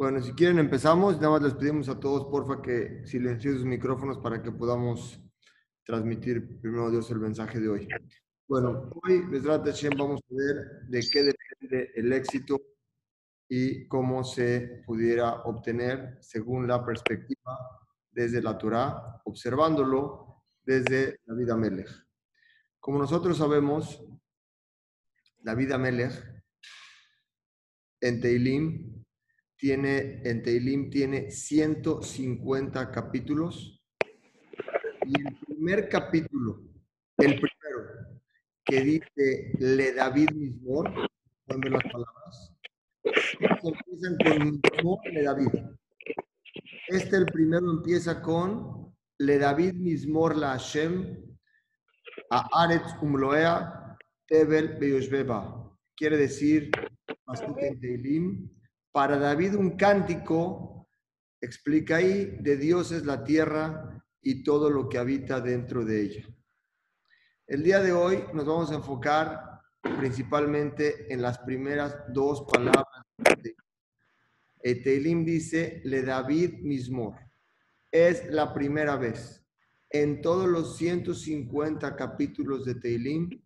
Bueno, si quieren empezamos. Nada más les pedimos a todos, porfa, que silencien sus micrófonos para que podamos transmitir primero Dios el mensaje de hoy. Bueno, hoy, Besrat Hashem, vamos a ver de qué depende el éxito y cómo se pudiera obtener según la perspectiva desde la Torah, observándolo desde la vida Melech. Como nosotros sabemos, la vida Melech en Teilim tiene, en Teilim tiene 150 capítulos. Y el primer capítulo, el primero, que dice Le David Mismor, pueden las palabras, empiezan con Le David. Este, el primero, empieza con Le David Mismor La Hashem, a Aretz Umloea, Tebel Beyoshbeba. Quiere decir, en Teilim, para David un cántico, explica ahí, de Dios es la tierra y todo lo que habita dentro de ella. El día de hoy nos vamos a enfocar principalmente en las primeras dos palabras. Eteilim dice, le David mismor. Es la primera vez en todos los 150 capítulos de Teilim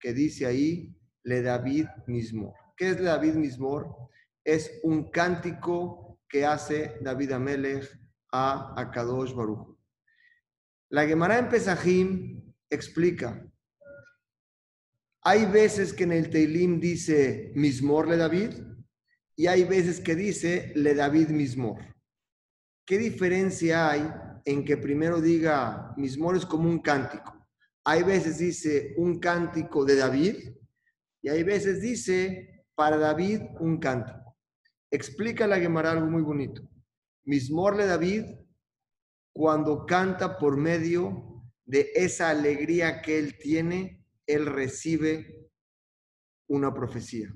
que dice ahí, le David mismor. ¿Qué es le David mismor? Es un cántico que hace David Amelech a Akadosh Baruch. La Gemara en Pesajim explica, hay veces que en el Teilim dice Mismor le David y hay veces que dice le David Mismor. ¿Qué diferencia hay en que primero diga Mismor es como un cántico? Hay veces dice un cántico de David y hay veces dice para David un cántico. Explica la Gemara algo muy bonito. Mismorle David, cuando canta por medio de esa alegría que él tiene, él recibe una profecía.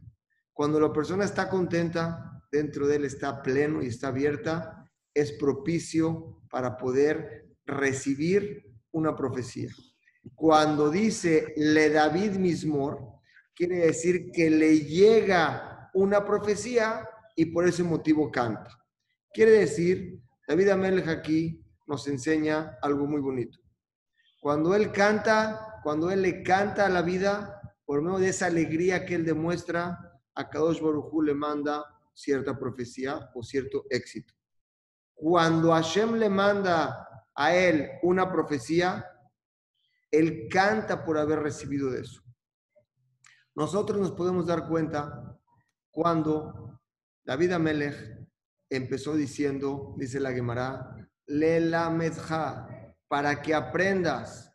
Cuando la persona está contenta, dentro de él está pleno y está abierta, es propicio para poder recibir una profecía. Cuando dice le David mismor, quiere decir que le llega una profecía y por ese motivo canta. Quiere decir, David Amelech aquí nos enseña algo muy bonito. Cuando él canta, cuando él le canta a la vida, por medio de esa alegría que él demuestra, a Kadosh Baruj le manda cierta profecía o cierto éxito. Cuando Hashem le manda a él una profecía, él canta por haber recibido de eso. Nosotros nos podemos dar cuenta cuando David Amelech empezó diciendo, dice la Gemara, Lela Medja, para que aprendas.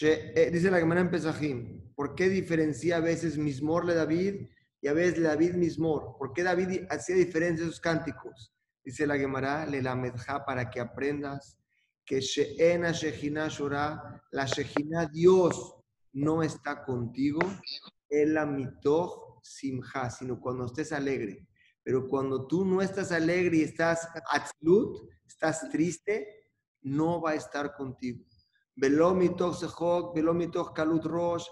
Eh, dice la Gemara en Pesajim, ¿por qué diferencia a veces Mismor le David y a veces David Mismor? ¿Por qué David hacía diferencia esos cánticos? Dice la Gemara, Lela Medja, para que aprendas que Sheena Shejina Shora, la Shejina Dios no está contigo, el mitoch simja, sino cuando estés alegre. Pero cuando tú no estás alegre y estás atzlut, estás triste, no va a estar contigo.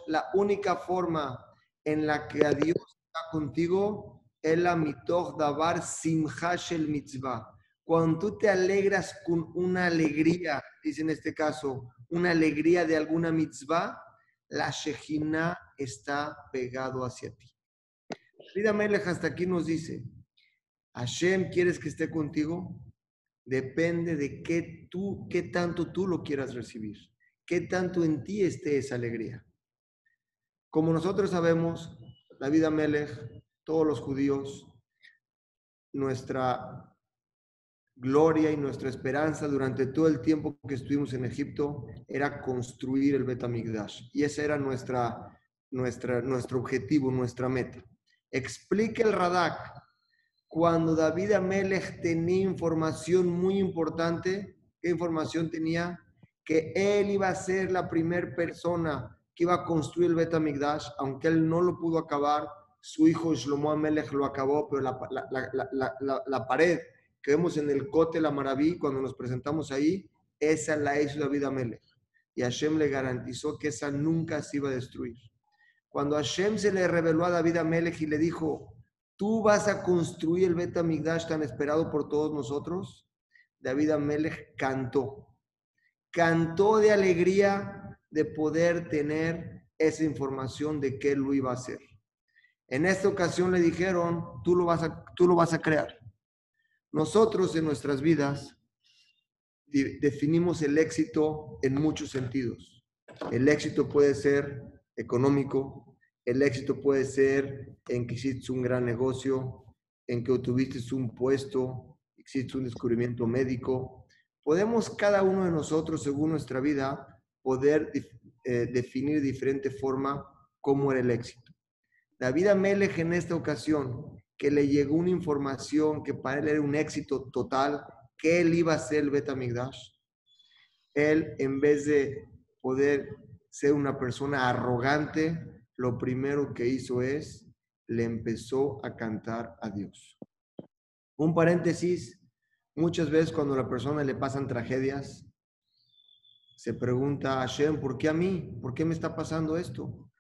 la única forma en la que a Dios está contigo es la mitoch davar simhashel mitzvah. Cuando tú te alegras con una alegría, dice en este caso, una alegría de alguna mitzvah, la Shejina está pegado hacia ti. Vida Melech hasta aquí nos dice, Hashem, ¿quieres que esté contigo? Depende de qué tú, qué tanto tú lo quieras recibir, qué tanto en ti esté esa alegría. Como nosotros sabemos, la vida Melech, todos los judíos, nuestra gloria y nuestra esperanza durante todo el tiempo que estuvimos en Egipto era construir el Betamigdash. Y ese era nuestra, nuestra, nuestro objetivo, nuestra meta. Explique el Radak cuando David Amelech tenía información muy importante, ¿qué información tenía? Que él iba a ser la primera persona que iba a construir el Betamigdash, aunque él no lo pudo acabar, su hijo Shlomo Amelech lo acabó, pero la, la, la, pared que vemos en el Cote La Maraví, cuando nos presentamos ahí, esa la hizo David Amelech. Y Hashem le garantizó que esa nunca se iba a destruir. Cuando Hashem se le reveló a David Amelech y le dijo, tú vas a construir el Bet Amigdash tan esperado por todos nosotros. David Amelech cantó, cantó de alegría de poder tener esa información de que él lo iba a hacer. En esta ocasión le dijeron, tú lo vas a, tú lo vas a crear. Nosotros en nuestras vidas definimos el éxito en muchos sentidos. El éxito puede ser económico, el éxito puede ser en que hiciste un gran negocio, en que obtuviste un puesto, existe un descubrimiento médico. Podemos cada uno de nosotros, según nuestra vida, poder eh, definir de diferente forma cómo era el éxito. David Amelech en esta ocasión, que le llegó una información que para él era un éxito total, que él iba a ser el Betamigdash, él en vez de poder ser una persona arrogante, lo primero que hizo es, le empezó a cantar a Dios. Un paréntesis, muchas veces cuando a la persona le pasan tragedias, se pregunta a Hashem, ¿por qué a mí? ¿Por qué me está pasando esto?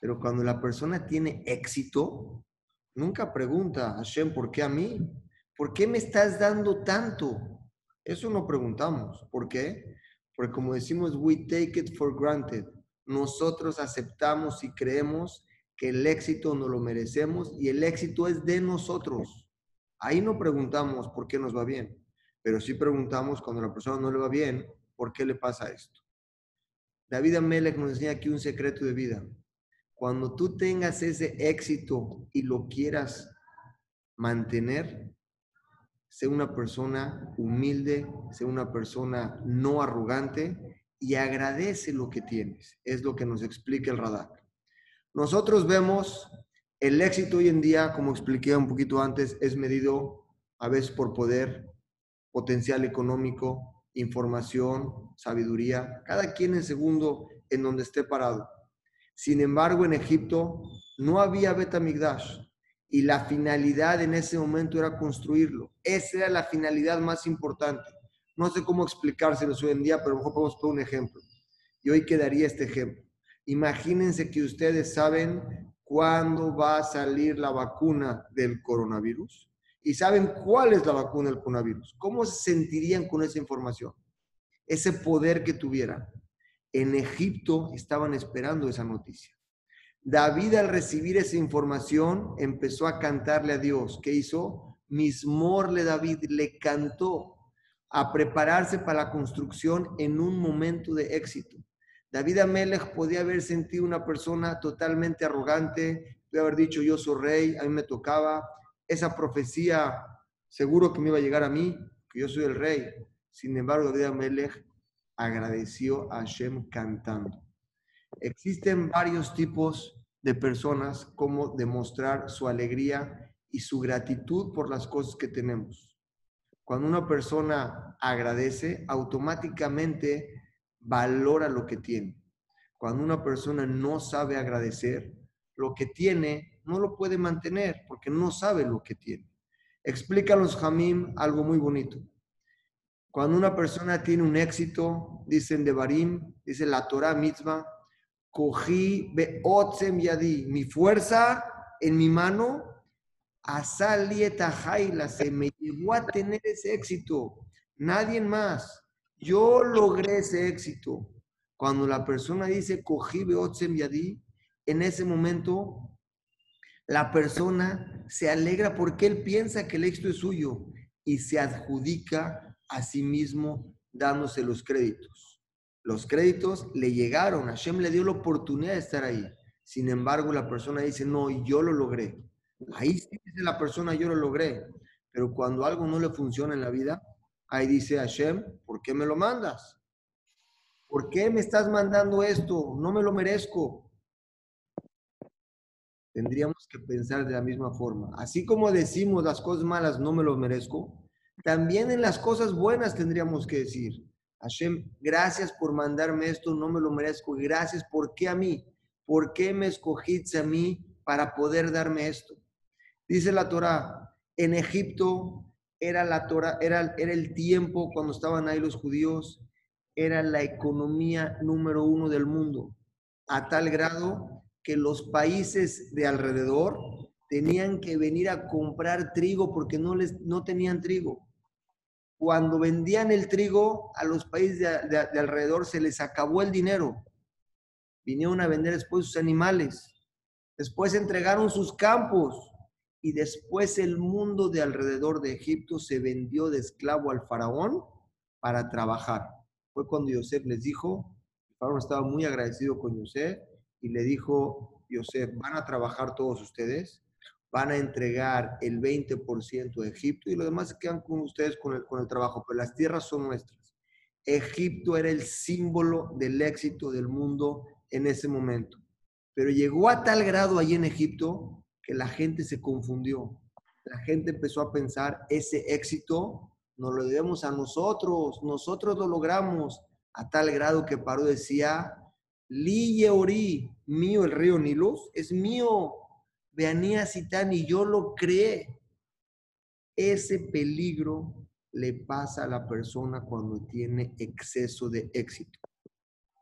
Pero cuando la persona tiene éxito, nunca pregunta a Hashem, ¿por qué a mí? ¿Por qué me estás dando tanto? Eso no preguntamos. ¿Por qué? Porque como decimos, we take it for granted. Nosotros aceptamos y creemos que el éxito no lo merecemos y el éxito es de nosotros. Ahí no preguntamos por qué nos va bien, pero sí preguntamos cuando a la persona no le va bien, ¿por qué le pasa esto? David Amelech nos enseña aquí un secreto de vida. Cuando tú tengas ese éxito y lo quieras mantener, sé una persona humilde, sé una persona no arrogante y agradece lo que tienes. Es lo que nos explica el radar. Nosotros vemos el éxito hoy en día, como expliqué un poquito antes, es medido a veces por poder, potencial económico, información, sabiduría, cada quien en segundo en donde esté parado. Sin embargo, en Egipto no había Betamigdash y la finalidad en ese momento era construirlo. Esa era la finalidad más importante. No sé cómo explicárselo hoy en día, pero a lo mejor podemos poner un ejemplo. Y hoy quedaría este ejemplo. Imagínense que ustedes saben cuándo va a salir la vacuna del coronavirus y saben cuál es la vacuna del coronavirus. ¿Cómo se sentirían con esa información? Ese poder que tuvieran. En Egipto estaban esperando esa noticia. David al recibir esa información empezó a cantarle a Dios. ¿Qué hizo? Mismorle David le cantó a prepararse para la construcción en un momento de éxito. David Amelech podía haber sentido una persona totalmente arrogante, podía haber dicho yo soy rey, a mí me tocaba, esa profecía seguro que me iba a llegar a mí, que yo soy el rey. Sin embargo, David Amelech agradeció a Hashem cantando. Existen varios tipos de personas como demostrar su alegría y su gratitud por las cosas que tenemos. Cuando una persona agradece, automáticamente valora lo que tiene. Cuando una persona no sabe agradecer, lo que tiene no lo puede mantener porque no sabe lo que tiene. Explica Jamim algo muy bonito. Cuando una persona tiene un éxito, dicen de Barim, dice la Torah mitzvah, cogí beotzem yadi, mi fuerza en mi mano, asalieta jaila, se me llevó a tener ese éxito. Nadie más. Yo logré ese éxito. Cuando la persona dice cogí beotzem yadi, en ese momento la persona se alegra porque él piensa que el éxito es suyo y se adjudica a sí mismo dándose los créditos. Los créditos le llegaron, Hashem le dio la oportunidad de estar ahí. Sin embargo, la persona dice, no, yo lo logré. Ahí sí dice la persona, yo lo logré. Pero cuando algo no le funciona en la vida, ahí dice Hashem, ¿por qué me lo mandas? ¿Por qué me estás mandando esto? No me lo merezco. Tendríamos que pensar de la misma forma. Así como decimos las cosas malas, no me lo merezco, también en las cosas buenas tendríamos que decir, Hashem, gracias por mandarme esto, no me lo merezco. Gracias, ¿por qué a mí? ¿Por qué me escogiste a mí para poder darme esto? Dice la Torah, en Egipto era la Torah, era, era el tiempo cuando estaban ahí los judíos, era la economía número uno del mundo, a tal grado que los países de alrededor tenían que venir a comprar trigo porque no, les, no tenían trigo. Cuando vendían el trigo a los países de, alrededor se les acabó el dinero. Vinieron a vender después sus animales. Después entregaron sus campos. Y después el mundo de alrededor de Egipto se vendió de esclavo al faraón para trabajar. Fue cuando Yosef les dijo, el faraón estaba muy agradecido con Yosef y le dijo, Yosef, van a trabajar todos ustedes, van a entregar el 20% de Egipto y lo demás se quedan con ustedes con el, con el trabajo, pero las tierras son nuestras. Egipto era el símbolo del éxito del mundo en ese momento. Pero llegó a tal grado allí en Egipto que la gente se confundió. La gente empezó a pensar, ese éxito nos lo debemos a nosotros, nosotros lo logramos, a tal grado que Paró decía, Li Ori, mío el río Nilus, es mío, Veanía Citán, y yo lo creé. Ese peligro le pasa a la persona cuando tiene exceso de éxito.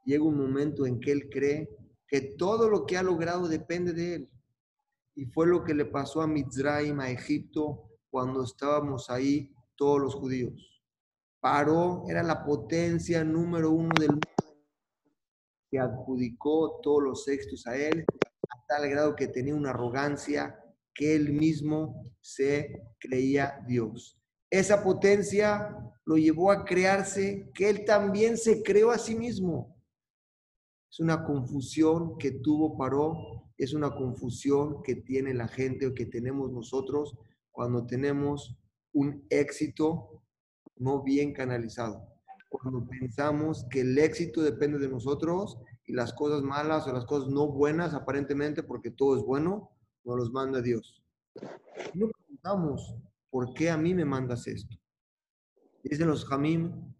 Llega un momento en que él cree que todo lo que ha logrado depende de él. Y fue lo que le pasó a Mizraim, a Egipto, cuando estábamos ahí todos los judíos. Paró, era la potencia número uno del mundo, que adjudicó todos los éxitos a él, a tal grado que tenía una arrogancia que él mismo se creía Dios. Esa potencia lo llevó a crearse que él también se creó a sí mismo. Es una confusión que tuvo Paró, es una confusión que tiene la gente o que tenemos nosotros cuando tenemos un éxito no bien canalizado. Cuando pensamos que el éxito depende de nosotros y las cosas malas o las cosas no buenas, aparentemente, porque todo es bueno, nos los manda Dios. No preguntamos, ¿por qué a mí me mandas esto? Dicen los Jamim,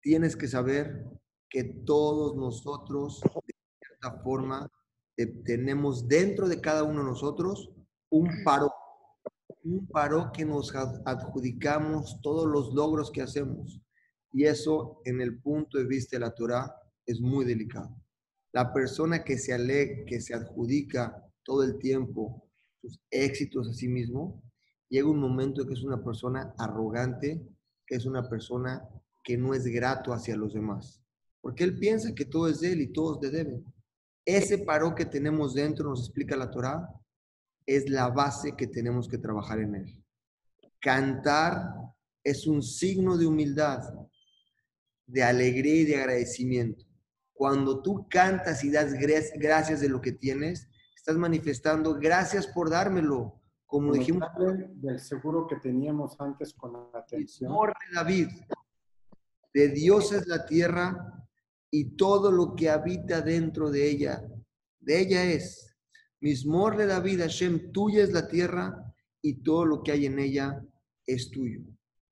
tienes que saber que todos nosotros, de cierta forma, tenemos dentro de cada uno de nosotros un paro, un paro que nos adjudicamos todos los logros que hacemos. Y eso, en el punto de vista de la Torah, es muy delicado. La persona que se, ale, que se adjudica todo el tiempo sus éxitos a sí mismo, llega un momento que es una persona arrogante, que es una persona que no es grato hacia los demás. Porque él piensa que todo es de él y todos le deben. Ese paro que tenemos dentro, nos explica la Torá, es la base que tenemos que trabajar en él. Cantar es un signo de humildad, de alegría y de agradecimiento. Cuando tú cantas y das gracias de lo que tienes, estás manifestando gracias por dármelo. Como dijimos. Del seguro que teníamos antes con la atención. de David. De Dios es la tierra y todo lo que habita dentro de ella. De ella es. Mismor de David, Hashem, tuya es la tierra y todo lo que hay en ella es tuyo.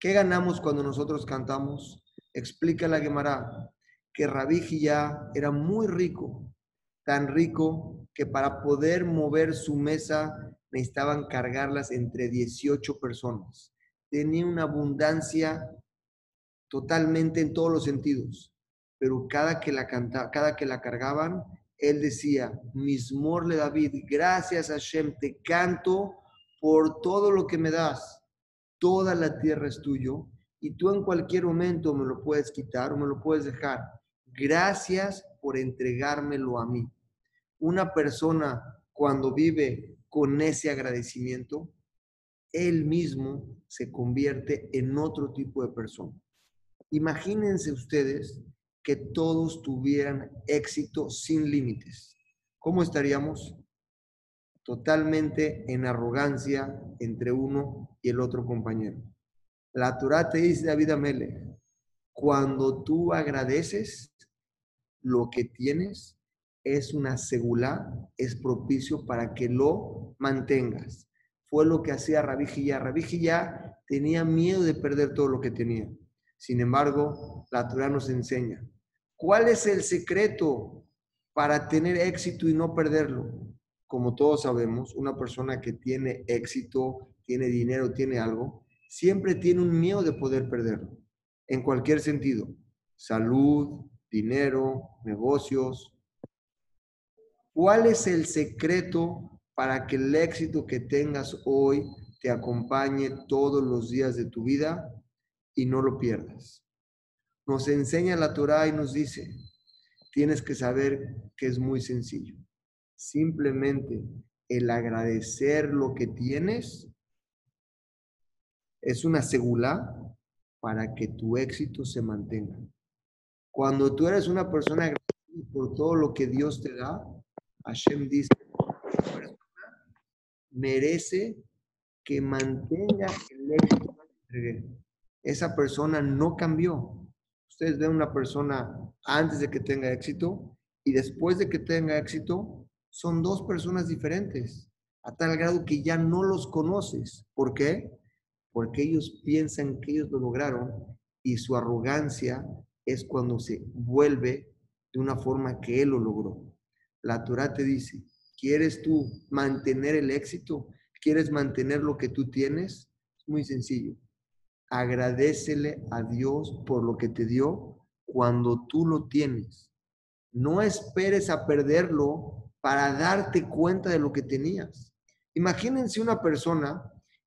¿Qué ganamos cuando nosotros cantamos? Explica la Gemara que Rabí ya era muy rico, tan rico que para poder mover su mesa necesitaban cargarlas entre 18 personas. Tenía una abundancia totalmente en todos los sentidos pero cada que la canta, cada que la cargaban, él decía, Mismorle David, gracias Hashem, te canto por todo lo que me das. Toda la tierra es tuyo y tú en cualquier momento me lo puedes quitar o me lo puedes dejar. Gracias por entregármelo a mí. Una persona cuando vive con ese agradecimiento, él mismo se convierte en otro tipo de persona. Imagínense ustedes que todos tuvieran éxito sin límites. ¿Cómo estaríamos? Totalmente en arrogancia entre uno y el otro compañero. La Torah te dice, David Amele, cuando tú agradeces lo que tienes, es una segula, es propicio para que lo mantengas. Fue lo que hacía Rabí Rabí ya tenía miedo de perder todo lo que tenía. Sin embargo, la Torah nos enseña, ¿cuál es el secreto para tener éxito y no perderlo? Como todos sabemos, una persona que tiene éxito, tiene dinero, tiene algo, siempre tiene un miedo de poder perderlo, en cualquier sentido. Salud, dinero, negocios. ¿Cuál es el secreto para que el éxito que tengas hoy te acompañe todos los días de tu vida y no lo pierdas. Nos enseña la Torah y nos dice, tienes que saber que es muy sencillo. Simplemente el agradecer lo que tienes es una segula para que tu éxito se mantenga. Cuando tú eres una persona agradecida por todo lo que Dios te da, Hashem dice, merece que mantenga el éxito Esa persona no cambió. Ustedes ven una persona antes de que tenga éxito y después de que tenga éxito, son dos personas diferentes, a tal grado que ya no los conoces. ¿Por qué? Porque ellos piensan que ellos lo lograron y su arrogancia es cuando se vuelve de una forma que él lo logró. La Torah te dice, ¿quieres tú mantener el éxito? ¿Quieres mantener lo que tú tienes? Es muy sencillo. Agradecele a Dios por lo que te dio cuando tú lo tienes. No esperes a perderlo para darte cuenta de lo que tenías. Imagínense una persona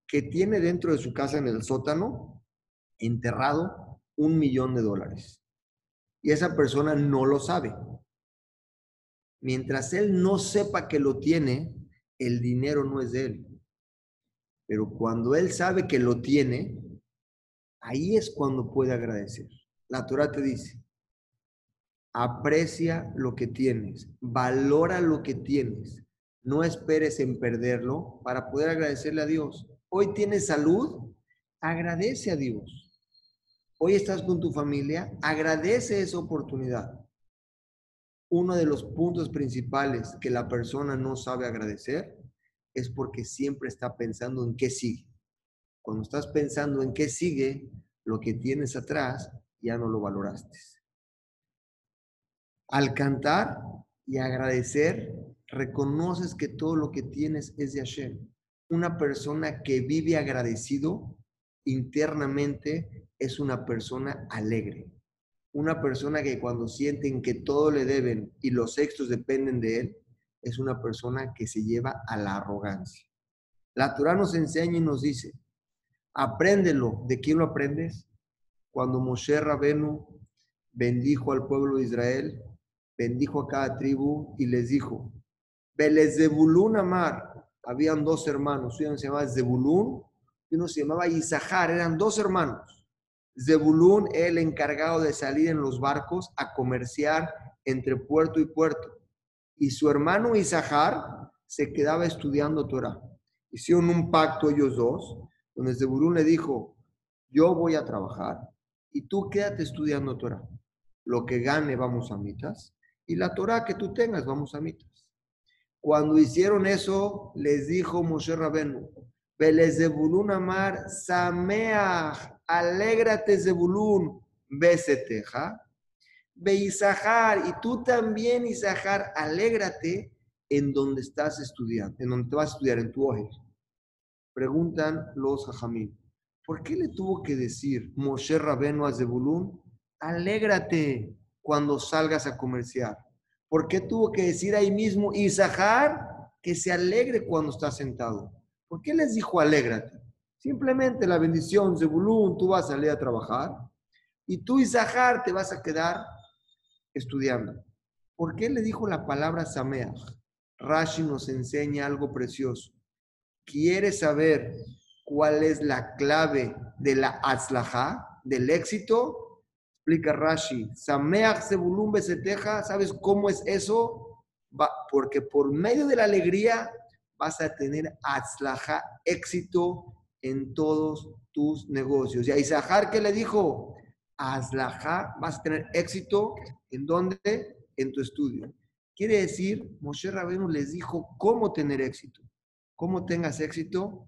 que tiene dentro de su casa en el sótano enterrado un millón de dólares. Y esa persona no lo sabe. Mientras él no sepa que lo tiene, el dinero no es de él. Pero cuando él sabe que lo tiene, ahí es cuando puede agradecer. La Torah te dice, aprecia lo que tienes, valora lo que tienes, no esperes en perderlo para poder agradecerle a Dios. Hoy tienes salud, agradece a Dios. Hoy estás con tu familia, agradece esa oportunidad. Uno de los puntos principales que la persona no sabe agradecer es porque siempre está pensando en qué sigue. Cuando estás pensando en qué sigue, lo que tienes atrás ya no lo valoraste. Al cantar y agradecer, reconoces que todo lo que tienes es de Hashem. Una persona que vive agradecido internamente es una persona alegre. Una persona que cuando sienten que todo le deben y los éxitos dependen de él, es una persona que se lleva a la arrogancia. La Torah nos enseña y nos dice, apréndelo. ¿De quién lo aprendes? Cuando Moshe Rabenu bendijo al pueblo de Israel, bendijo a cada tribu y les dijo, Belezebulun Amar, habían dos hermanos, uno se llamaba Zebulun y uno se llamaba Isahar, eran dos hermanos. Zebulun, el encargado de salir en los barcos a comerciar entre puerto y puerto y su hermano Isahar se quedaba estudiando Torah. Hicieron un pacto ellos dos, donde Zebulún le dijo, yo voy a trabajar y tú quédate estudiando Torah. Lo que gane vamos a mitas y la Torah que tú tengas vamos a mitas. Cuando hicieron eso, les dijo Moshe Rabenu, Zebulún Amar, Sameach, alégrate Zebulún, beseteja, Ve Isahar, y tú también, Isahar, alégrate en donde estás estudiando, en donde te vas a estudiar, en tu oje. Preguntan los hajamim, ¿por qué le tuvo que decir Moshe Rabenu a Zebulun, alégrate cuando salgas a comerciar? ¿Por qué tuvo que decir ahí mismo Isahar que se alegre cuando está sentado? ¿Por qué les dijo alégrate? Simplemente la bendición, Zebulun, tú vas a salir a trabajar y tú, Isahar, te vas a quedar estudiando. ¿Por qué le dijo la palabra Sameach? Rashi nos enseña algo precioso. ¿Quieres saber cuál es la clave de la atzlaha, del éxito? Explica Rashi. Sameach se teja. ¿sabes cómo es eso? porque por medio de la alegría vas a tener atzlaha, éxito en todos tus negocios. Y a Isahar, ¿qué le dijo? Azlaja, vas a tener éxito en dónde? En tu estudio. Quiere decir, Moshe Rabenu les dijo cómo tener éxito. ¿Cómo tengas éxito?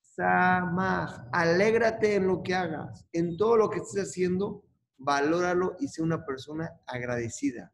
Samaj, alégrate en lo que hagas, en todo lo que estés haciendo, valóralo y sé una persona agradecida.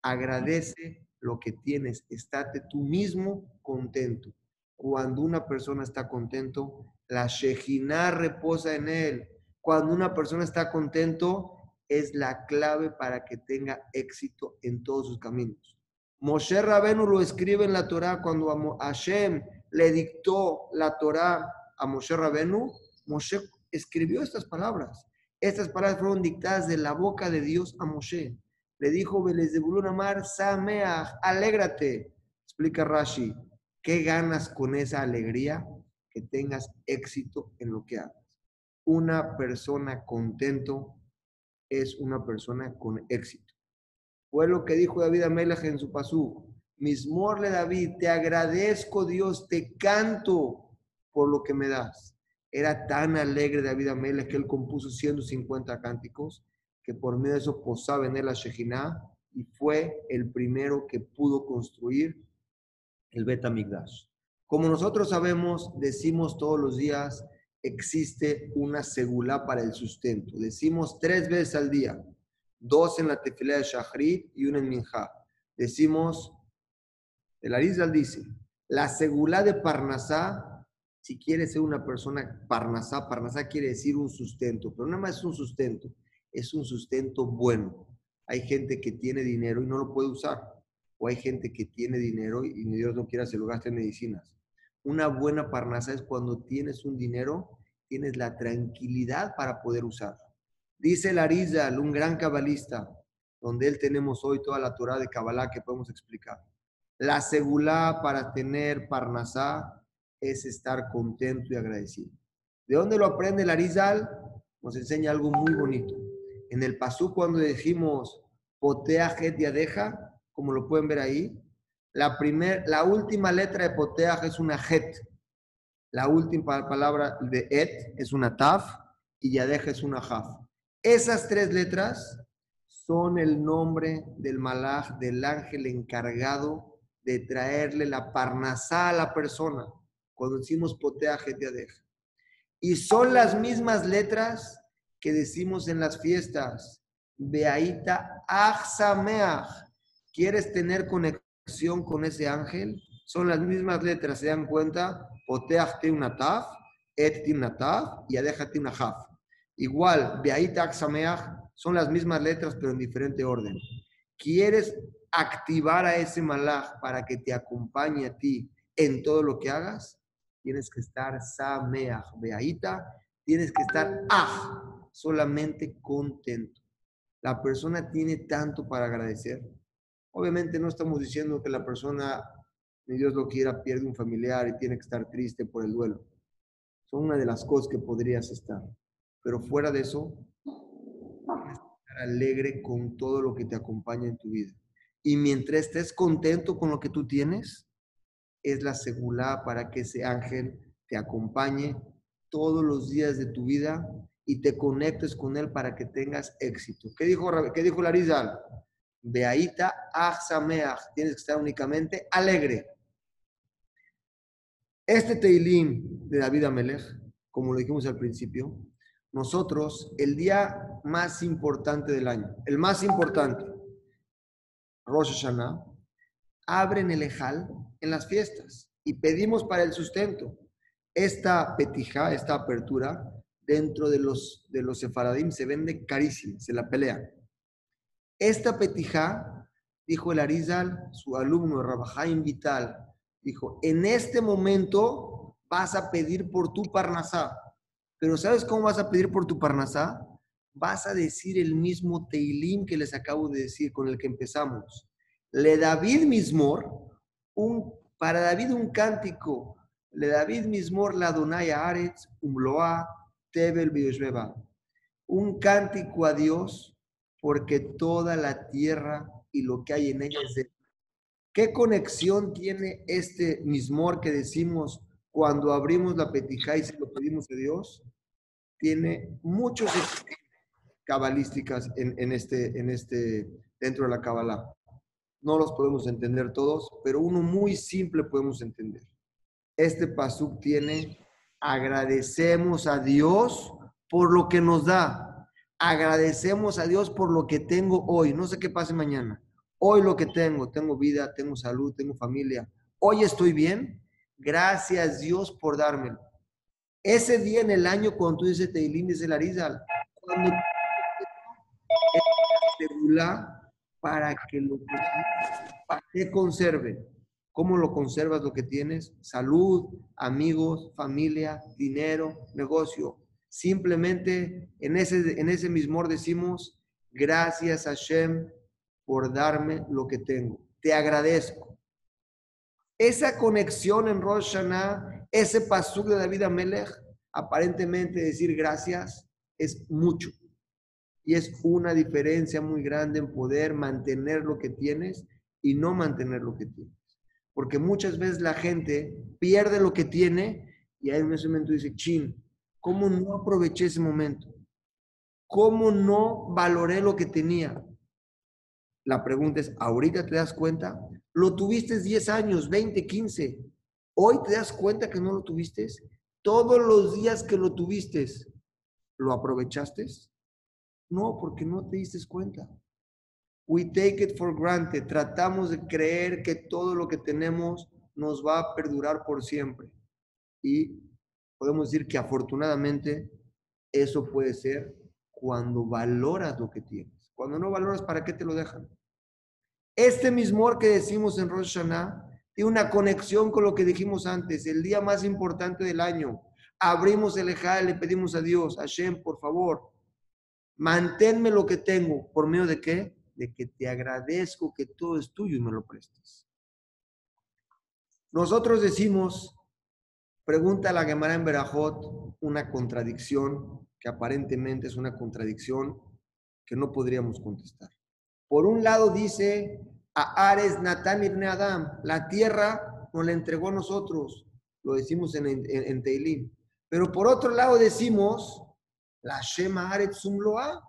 Agradece lo que tienes, estate tú mismo contento. Cuando una persona está contento, la Shejina reposa en él. Cuando una persona está contento, es la clave para que tenga éxito en todos sus caminos. Moshe Rabenu lo escribe en la Torah cuando Hashem le dictó la Torah a Moshe Rabenu, Moshe escribió estas palabras. Estas palabras fueron dictadas de la boca de Dios a Moshe. Le dijo, Belezebulun Amar, Sameach, alégrate. Explica Rashi, ¿qué ganas con esa alegría? Que tengas éxito en lo que hagas. Una persona contento es una persona con éxito. Fue lo que dijo David Amelech en su pasú. Mismorle David, te agradezco Dios, te canto por lo que me das. Era tan alegre David Amelech que él compuso 150 cánticos que por medio de eso posaba en él la Shejinah y fue el primero que pudo construir el Bet Como nosotros sabemos, decimos todos los días, existe una segula para el sustento. Decimos tres veces al día, dos en la tefilá de Shahrit y una en Minjá. Decimos, el Arizal dice, la segula de Parnasá, si quieres ser una persona Parnasá, Parnasá quiere decir un sustento, pero nada más es un sustento, es un sustento bueno. Hay gente que tiene dinero y no lo puede usar, o hay gente que tiene dinero y ni Dios no quiera se lo gaste en medicinas. Una buena parnasa es cuando tienes un dinero, tienes la tranquilidad para poder usar. Dice el Arizal, un gran cabalista, donde él tenemos hoy toda la Torah de Kabbalah que podemos explicar. La segulá para tener parnasá es estar contento y agradecido. ¿De dónde lo aprende el Arizal? Nos enseña algo muy bonito. En el pasú cuando decimos potea y yadeja, como lo pueden ver ahí, la, primer, la última letra de Poteaj es una het. La última palabra de et es una taf y yadeja es una jaf. Esas tres letras son el nombre del malaj, del ángel encargado de traerle la parnasá a la persona. Cuando decimos Poteaj et yadeja. Y son las mismas letras que decimos en las fiestas. Beaita Achsameach. ¿Quieres tener conexión? con ese ángel son las mismas letras, ¿se dan cuenta? Oteach una taf, et una taf y adéjate una jaf. Igual, Beait son las mismas letras pero en diferente orden. ¿Quieres activar a ese malach para que te acompañe a ti en todo lo que hagas? Tienes que estar sameach, beaita, tienes que estar ah, solamente contento. La persona tiene tanto para agradecer Obviamente no estamos diciendo que la persona, ni Dios lo quiera, pierde un familiar y tiene que estar triste por el duelo. Son una de las cosas que podrías estar. Pero fuera de eso, alegre con todo lo que te acompaña en tu vida. Y mientras estés contento con lo que tú tienes, es la seguridad para que ese ángel te acompañe todos los días de tu vida y te conectes con él para que tengas éxito. ¿Qué dijo, qué dijo Larizal? Beaita Achsameach. Tienes que estar únicamente alegre. Este Teilim de David Amelech, como lo dijimos al principio, nosotros, el día más importante del año, el más importante, Rosh Hashanah, abren el Ejal en las fiestas y pedimos para el sustento. Esta petija, esta apertura, dentro de los, de los sefaradim se vende carísimo, se la pelean. Esta petija, dijo el Arizal, su alumno Rabajaim Vital, dijo, en este momento vas a pedir por tu parnasá. Pero ¿sabes cómo vas a pedir por tu parnasá? Vas a decir el mismo Teilim que les acabo de decir, con el que empezamos. Le David Mismor, un, para David un cántico. Le David Mismor la Donaya Aretz, Umloa, Tebel Un cántico a Dios porque toda la tierra y lo que hay en ella es de ¿Qué conexión tiene este mismor que decimos cuando abrimos la petija y se lo pedimos a Dios? Tiene muchos cabalísticas en, este, en este, dentro de la Kabbalah. No los podemos entender todos, pero uno muy simple podemos entender. Este pasuk tiene agradecemos a Dios por lo que nos da agradecemos a Dios por lo que tengo hoy. No sé qué pase mañana. Hoy lo que tengo, tengo vida, tengo salud, tengo familia. Hoy estoy bien. Gracias Dios por dármelo. Ese día en el año cuando tú dices Teilín, dice Larizal, cuando para que lo que conserve. ¿Cómo lo conservas lo que tienes? Salud, amigos, familia, dinero, negocio. Simplemente en ese, en ese mismo decimos, gracias a Hashem por darme lo que tengo. Te agradezco. Esa conexión en Rosh ese pasuk de David Amelech, aparentemente decir gracias es mucho. Y es una diferencia muy grande en poder mantener lo que tienes y no mantener lo que tienes. Porque muchas veces la gente pierde lo que tiene y ahí en ese momento dice, chin, ¿cómo no aproveché ese momento? ¿Cómo no valoré lo que tenía? La pregunta es, ¿ahorita te das cuenta? Lo tuviste 10 años, 20, 15. Hoy te das cuenta que no lo tuviste. Todos los días que lo tuviste, ¿lo aprovechaste? No, porque no te diste cuenta. We take it for granted. Tratamos de creer que todo lo que tenemos nos va a perdurar por siempre. Y podemos decir que afortunadamente eso puede ser cuando valoras lo que tienes. Cuando no valoras, ¿para qué te lo dejan? Este mismo que decimos en Rosh Hashanah tiene una conexión con lo que dijimos antes, el día más importante del año. Abrimos el Ejá y le pedimos a Dios, Hashem, por favor, manténme lo que tengo. ¿Por medio de qué? De que te agradezco que todo es tuyo y me lo prestes. Nosotros decimos, pregunta la Gemara en Berajot, una contradicción que aparentemente es una contradicción que no podríamos contestar. Por un lado dice a Ares Natán Ibn Adam, la tierra nos la entregó a nosotros, lo decimos en, en, Teilín. Pero por otro lado decimos, la Loa,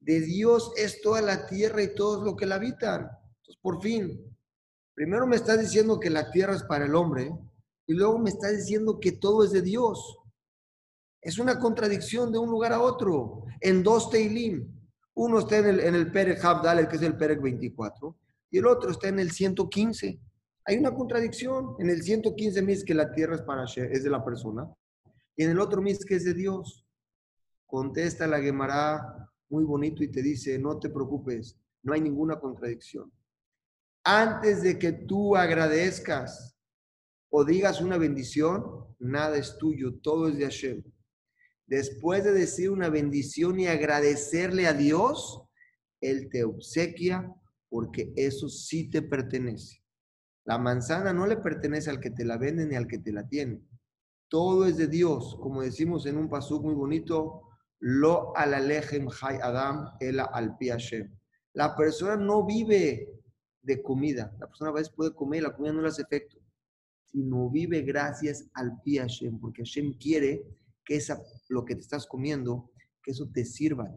de Dios es toda la tierra y todos lo que la habitan. Entonces, por fin, primero me estás diciendo que la tierra es para el hombre y luego me estás diciendo que todo es de Dios. Es una contradicción de un lugar a otro, en dos Teilim. Uno está en el, en el Perek Habdal, que es el Perek 24, y el otro está en el 115. Hay una contradicción. En el 115 mis que la tierra es, para, es de la persona, y en el otro mis que es de Dios. Contesta la Gemara muy bonito y te dice, no te preocupes, no hay ninguna contradicción. Antes de que tú agradezcas o digas una bendición, nada es tuyo, todo es de Hashem después de decir una bendición y agradecerle a Dios, Él te obsequia porque eso sí te pertenece. La manzana no le pertenece al que te la vende ni al que te la tiene. Todo es de Dios, como decimos en un pasuk muy bonito, lo alejem hay adam el al. La persona no vive de comida. La persona a veces puede comer y la comida no le hace efecto, sino vive gracias al Hashem, porque Hashem quiere que esa, lo que te estás comiendo, que eso te sirva.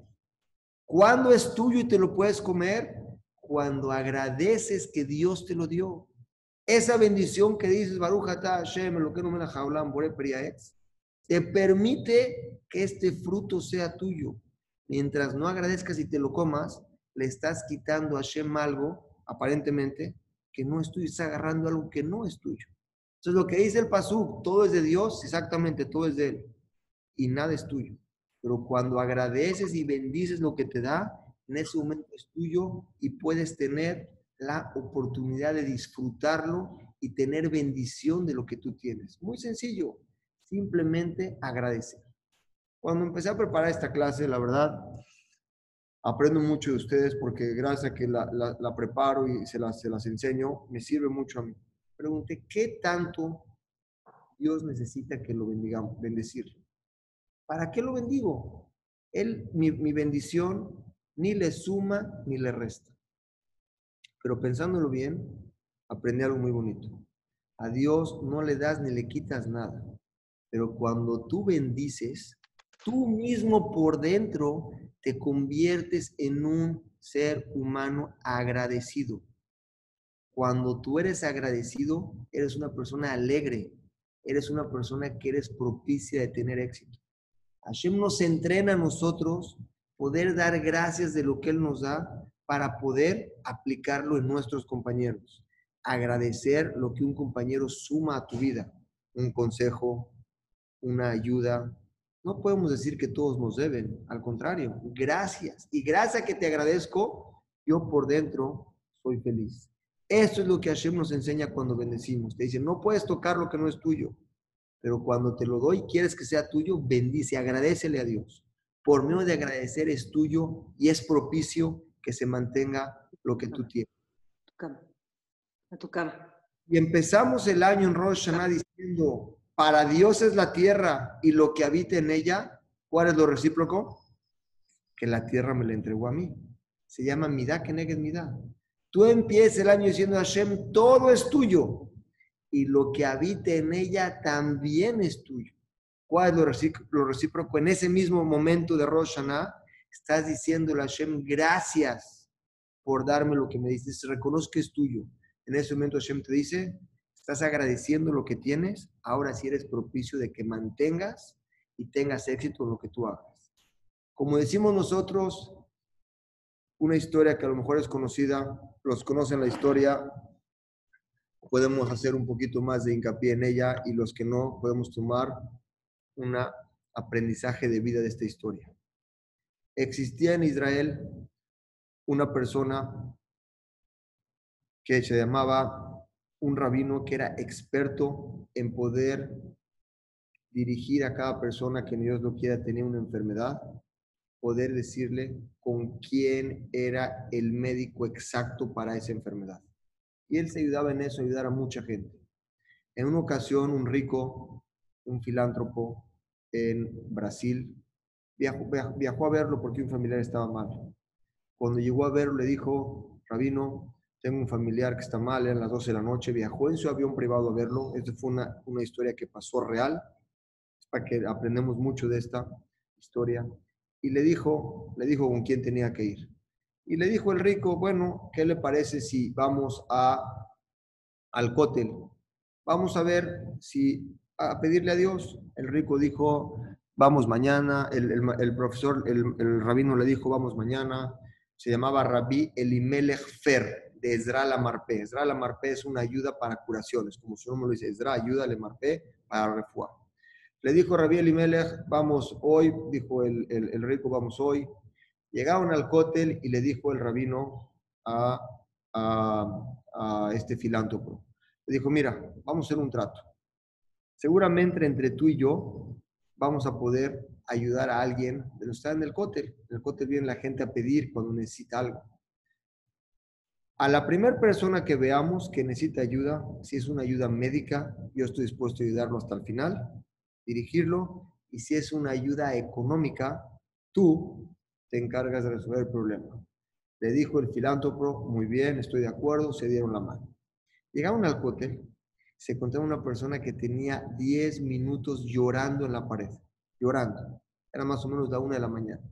¿Cuándo es tuyo y te lo puedes comer? Cuando agradeces que Dios te lo dio. Esa bendición que dices, Baruch Hashem, lo que no me la te permite que este fruto sea tuyo. Mientras no agradezcas y te lo comas, le estás quitando a Hashem algo, aparentemente, que no es tuyo, estás agarrando algo que no es tuyo. Entonces, lo que dice el Pasuk, todo es de Dios, exactamente, todo es de Él y nada es tuyo. Pero cuando agradeces y bendices lo que te da, en ese momento es tuyo y puedes tener la oportunidad de disfrutarlo y tener bendición de lo que tú tienes. Muy sencillo, simplemente agradecer. Cuando empecé a preparar esta clase, la verdad, aprendo mucho de ustedes porque gracias a que la, preparo y se las, se las enseño, me sirve mucho a mí. Pregunté, ¿qué tanto Dios necesita que lo bendigamos, bendecirlo? ¿Para qué lo bendigo? Él, mi, bendición, ni le suma ni le resta. Pero pensándolo bien, aprendí algo muy bonito. A Dios no le das ni le quitas nada. Pero cuando tú bendices, tú mismo por dentro te conviertes en un ser humano agradecido. Cuando tú eres agradecido, eres una persona alegre, eres una persona que eres propicia de tener éxito. Hashem nos entrena a nosotros poder dar gracias de lo que Él nos da para poder aplicarlo en nuestros compañeros. Agradecer lo que un compañero suma a tu vida, un consejo, una ayuda. No podemos decir que todos nos deben, al contrario, gracias. Y gracias a que te agradezco, yo por dentro soy feliz. Eso es lo que Hashem nos enseña cuando bendecimos. Te dice, no puedes tocar lo que no es tuyo, pero cuando te lo doy, quieres que sea tuyo, bendice, agradecele a Dios. Por medio de agradecer es tuyo y es propicio que se mantenga lo que tú tienes. A tu cama. Y empezamos el año en Rosh Hashanah diciendo, para Dios es la tierra y lo que habita en ella. ¿Cuál es lo recíproco? Que la tierra me la entregó a mí. Se llama Midá que negues Midá. Tú empiezas el año diciendo a Hashem, todo es tuyo. Y lo que habita en ella también es tuyo. ¿Cuál es lo recíproco? En ese mismo momento de Rosh Hashanah, estás diciéndole a Hashem, gracias por darme lo que me dices. Reconozco que es tuyo. En ese momento Hashem te dice, estás agradeciendo lo que tienes, ahora sí eres propicio de que mantengas y tengas éxito en lo que tú hagas. Como decimos nosotros, una historia que a lo mejor es conocida, los conocen la historia, podemos hacer un poquito más de hincapié en ella y los que no, podemos tomar un aprendizaje de vida de esta historia. Existía en Israel una persona que se llamaba un rabino que era experto en poder dirigir a cada persona que Dios lo quiera tener una enfermedad, poder decirle con quién era el médico exacto para esa enfermedad. Y él se ayudaba en eso, ayudar a mucha gente. En una ocasión, un rico, un filántropo en Brasil, viajó, viajó a verlo porque un familiar estaba mal. Cuando llegó a verlo, le dijo, Rabino, tengo un familiar que está mal, eran las 12 de la noche, viajó en su avión privado a verlo. Esta fue una, una historia que pasó real, para que aprendemos mucho de esta historia. Y le dijo, le dijo con quién tenía que ir. Y le dijo el rico, bueno, ¿qué le parece si vamos a, al cótel? Vamos a ver si, a pedirle a Dios. El rico dijo, vamos mañana. El, el, profesor, el, el rabino le dijo, vamos mañana. Se llamaba Rabí Elimelech Fer de Ezra la Marpe. Ezra la Marpe es una ayuda para curaciones, como su nombre lo dice, Ezra, ayuda le Marpe para refuar. Le dijo Rabí Elimelech, vamos hoy, dijo el, el, rico, vamos hoy. Llegaron al cótel y le dijo el rabino a, a, este filántropo. Le dijo, mira, vamos a hacer un trato. Seguramente entre tú y yo vamos a poder ayudar a alguien de los que están en el cótel. En el cótel viene la gente a pedir cuando necesita algo. A la primera persona que veamos que necesita ayuda, si es una ayuda médica, yo estoy dispuesto a ayudarlo hasta el final, dirigirlo, y si es una ayuda económica, tú te encargas de resolver el problema. Le dijo el filántropo, muy bien, estoy de acuerdo, se dieron la mano. Llegaron al hotel, se encontró una persona que tenía 10 minutos llorando en la pared, llorando. Era más o menos la una de la mañana.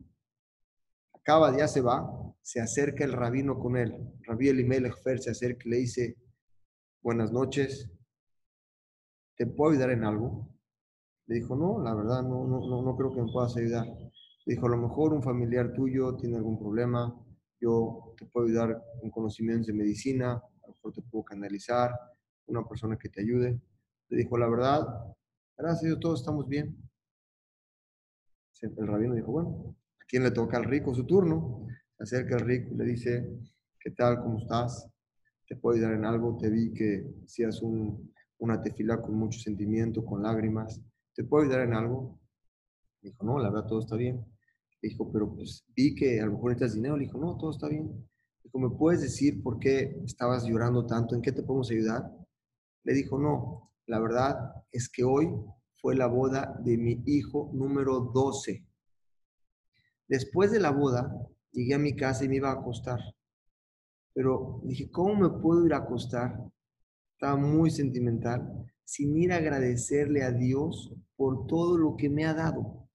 Acaba, ya se va, se acerca el rabino con él. Rabí Elimelech Fer se acerca y le dice, buenas noches, ¿te puedo ayudar en algo? Le dijo, no, la verdad, no, no, no creo que me puedas ayudar. Le dijo, a lo mejor un familiar tuyo tiene algún problema, yo te puedo ayudar con conocimientos de medicina, a lo mejor te puedo canalizar, una persona que te ayude. Le dijo, la verdad, gracias a todos estamos bien. El rabino dijo, bueno, ¿a quién le toca al rico su turno? Se acerca el rico y le dice, ¿qué tal? ¿Cómo estás? ¿Te puedo ayudar en algo? Te vi que hacías un, una tefila con mucho sentimiento, con lágrimas. ¿Te puedo ayudar en algo? Dijo, no, la verdad todo está bien. Dijo, pero pues vi que a lo mejor necesitas dinero. Le dijo, no, todo está bien. Dijo, ¿me puedes decir por qué estabas llorando tanto? ¿En qué te podemos ayudar? Le dijo, no, la verdad es que hoy fue la boda de mi hijo número 12. Después de la boda, llegué a mi casa y me iba a acostar. Pero dije, ¿cómo me puedo ir a acostar? Estaba muy sentimental, sin ir a agradecerle a Dios por todo lo que me ha dado.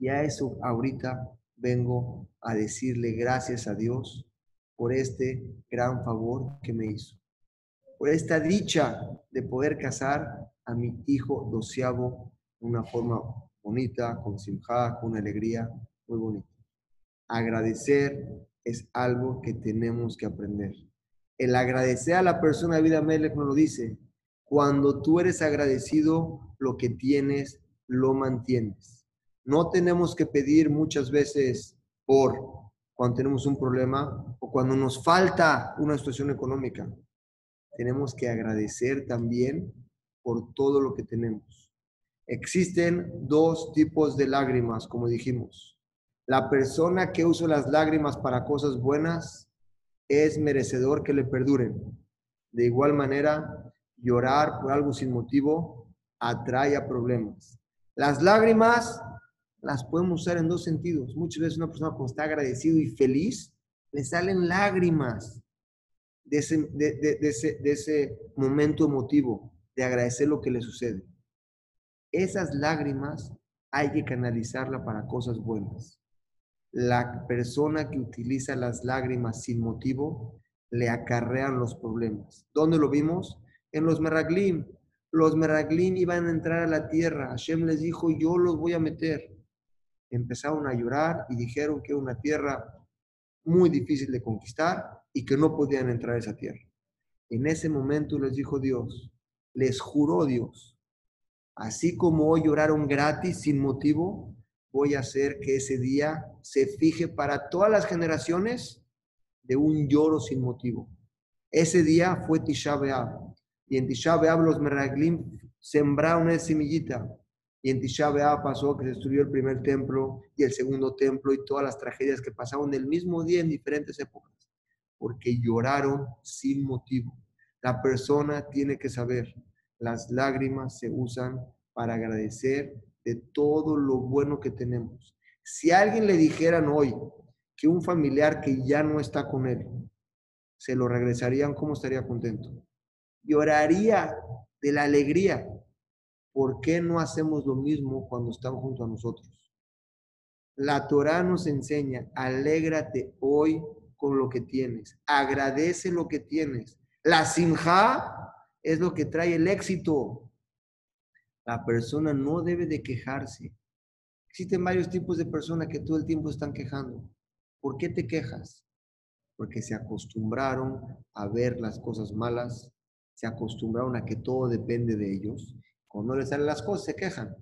Y a eso ahorita vengo a decirle gracias a Dios por este gran favor que me hizo. Por esta dicha de poder casar a mi hijo doceavo de una forma bonita, con simja, con alegría muy bonita. Agradecer es algo que tenemos que aprender. El agradecer a la persona de vida Melech nos lo dice. Cuando tú eres agradecido, lo que tienes, lo mantienes. No tenemos que pedir muchas veces por, cuando tenemos un problema o cuando nos falta una situación económica. Tenemos que agradecer también por todo lo que tenemos. Existen dos tipos de lágrimas, como dijimos. La persona que usa las lágrimas para cosas buenas es merecedor que le perduren. De igual manera, llorar por algo sin motivo atrae a problemas. Las lágrimas las podemos usar en dos sentidos. Muchas veces una persona cuando está agradecido y feliz, le salen lágrimas de ese, de, ese, de ese momento emotivo, de agradecer lo que le sucede. Esas lágrimas hay que canalizarla para cosas buenas. La persona que utiliza las lágrimas sin motivo le acarrean los problemas. ¿Dónde lo vimos? En los Meraglim. Los Meraglim iban a entrar a la tierra. Hashem les dijo, yo los voy a meter empezaron a llorar y dijeron que era una tierra muy difícil de conquistar y que no podían entrar a esa tierra. En ese momento les dijo Dios, les juró Dios, así como hoy lloraron gratis sin motivo, voy a hacer que ese día se fije para todas las generaciones de un lloro sin motivo. Ese día fue Tisha B'Av y en Tisha B'Av los Meraglim sembraron esa semillita y en Tisha B'Av pasó que se destruyó el primer templo y el segundo templo y todas las tragedias que pasaron el mismo día en diferentes épocas, porque lloraron sin motivo. La persona tiene que saber, las lágrimas se usan para agradecer de todo lo bueno que tenemos. Si a alguien le dijeran hoy que un familiar que ya no está con él, se lo regresarían, ¿cómo estaría contento? Lloraría de la alegría ¿por qué no hacemos lo mismo cuando están junto a nosotros? La Torah nos enseña, alégrate hoy con lo que tienes, agradece lo que tienes. La simja es lo que trae el éxito. La persona no debe de quejarse. Existen varios tipos de personas que todo el tiempo están quejando. ¿Por qué te quejas? Porque se acostumbraron a ver las cosas malas, se acostumbraron a que todo depende de ellos cuando no les salen las cosas, se quejan.